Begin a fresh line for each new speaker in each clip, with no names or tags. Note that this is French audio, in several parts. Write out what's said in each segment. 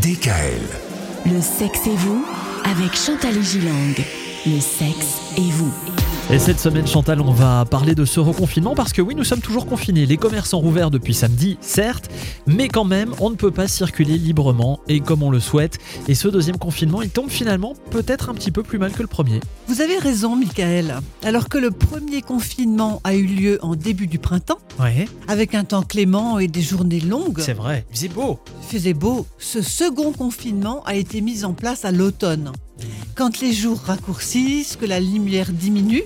DKL.
Le sexe et vous avec Chantal Gilang. Le sexe et vous.
Et cette semaine, Chantal, on va parler de ce reconfinement parce que oui, nous sommes toujours confinés. Les commerces sont rouverts depuis samedi, certes, mais quand même, on ne peut pas circuler librement et comme on le souhaite. Et ce deuxième confinement, il tombe finalement peut-être un petit peu plus mal que le premier.
Vous avez raison, Michael. Alors que le premier confinement a eu lieu en début du printemps,
Ouais,
avec un temps clément et des journées longues,
c'est vrai. C'est beau.
il faisait beau, ce second confinement a été mis en place à l'automne. Quand les jours raccourcissent, que la lumière diminue,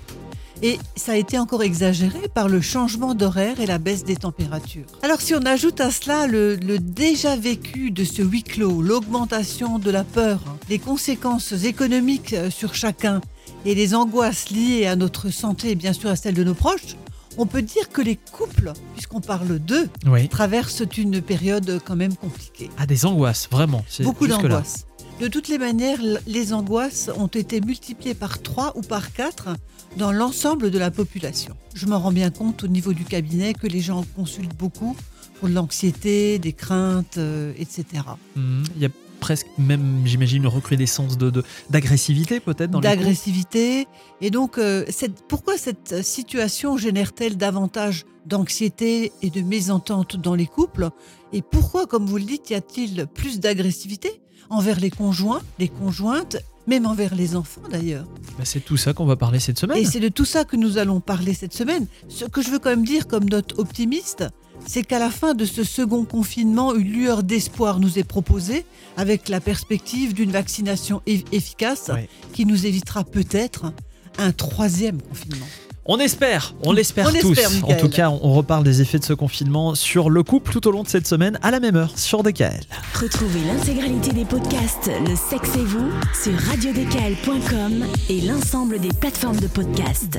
et ça a été encore exagéré par le changement d'horaire et la baisse des températures. Alors si on ajoute à cela le, le déjà vécu de ce huis clos, l'augmentation de la peur, les conséquences économiques euh, sur chacun et les angoisses liées à notre santé et bien sûr à celle de nos proches, on peut dire que les couples, puisqu'on parle d'eux,
Oui.
traversent une période quand même compliquée.
Ah, des angoisses, vraiment.
Beaucoup d'angoisses. De toutes les manières, les angoisses ont été multipliées par 3 ou par 4 dans l'ensemble de la population. Je m'en rends bien compte au niveau du cabinet que les gens consultent beaucoup pour de l'anxiété, des craintes, euh, etc.
presque même, j'imagine, une recrudescence de, de- d'agressivité peut-être dans.
D'agressivité. Et donc, euh, cette- pourquoi cette situation génère-t-elle davantage d'anxiété et de mésentente dans les couples? Et pourquoi, comme vous le dites, y a-t-il plus d'agressivité envers les conjoints, les conjointes, même envers les enfants d'ailleurs?
Bah, c'est tout ça qu'on va parler cette semaine.
Et c'est de tout ça que nous allons parler cette semaine. Ce que je veux quand même dire comme note optimiste, c'est qu'à la fin de ce second confinement, une lueur d'espoir nous est proposée avec la perspective d'une vaccination e- efficace qui nous évitera peut-être un troisième confinement.
On espère, on l'espère
On
tous.
espère,
en tout cas, on reparle des effets de ce confinement sur le couple tout au long de cette semaine à la même heure sur DKL.
Retrouvez l'intégralité des podcasts Le sexe et vous sur radiodécal.com et l'ensemble des plateformes de podcasts.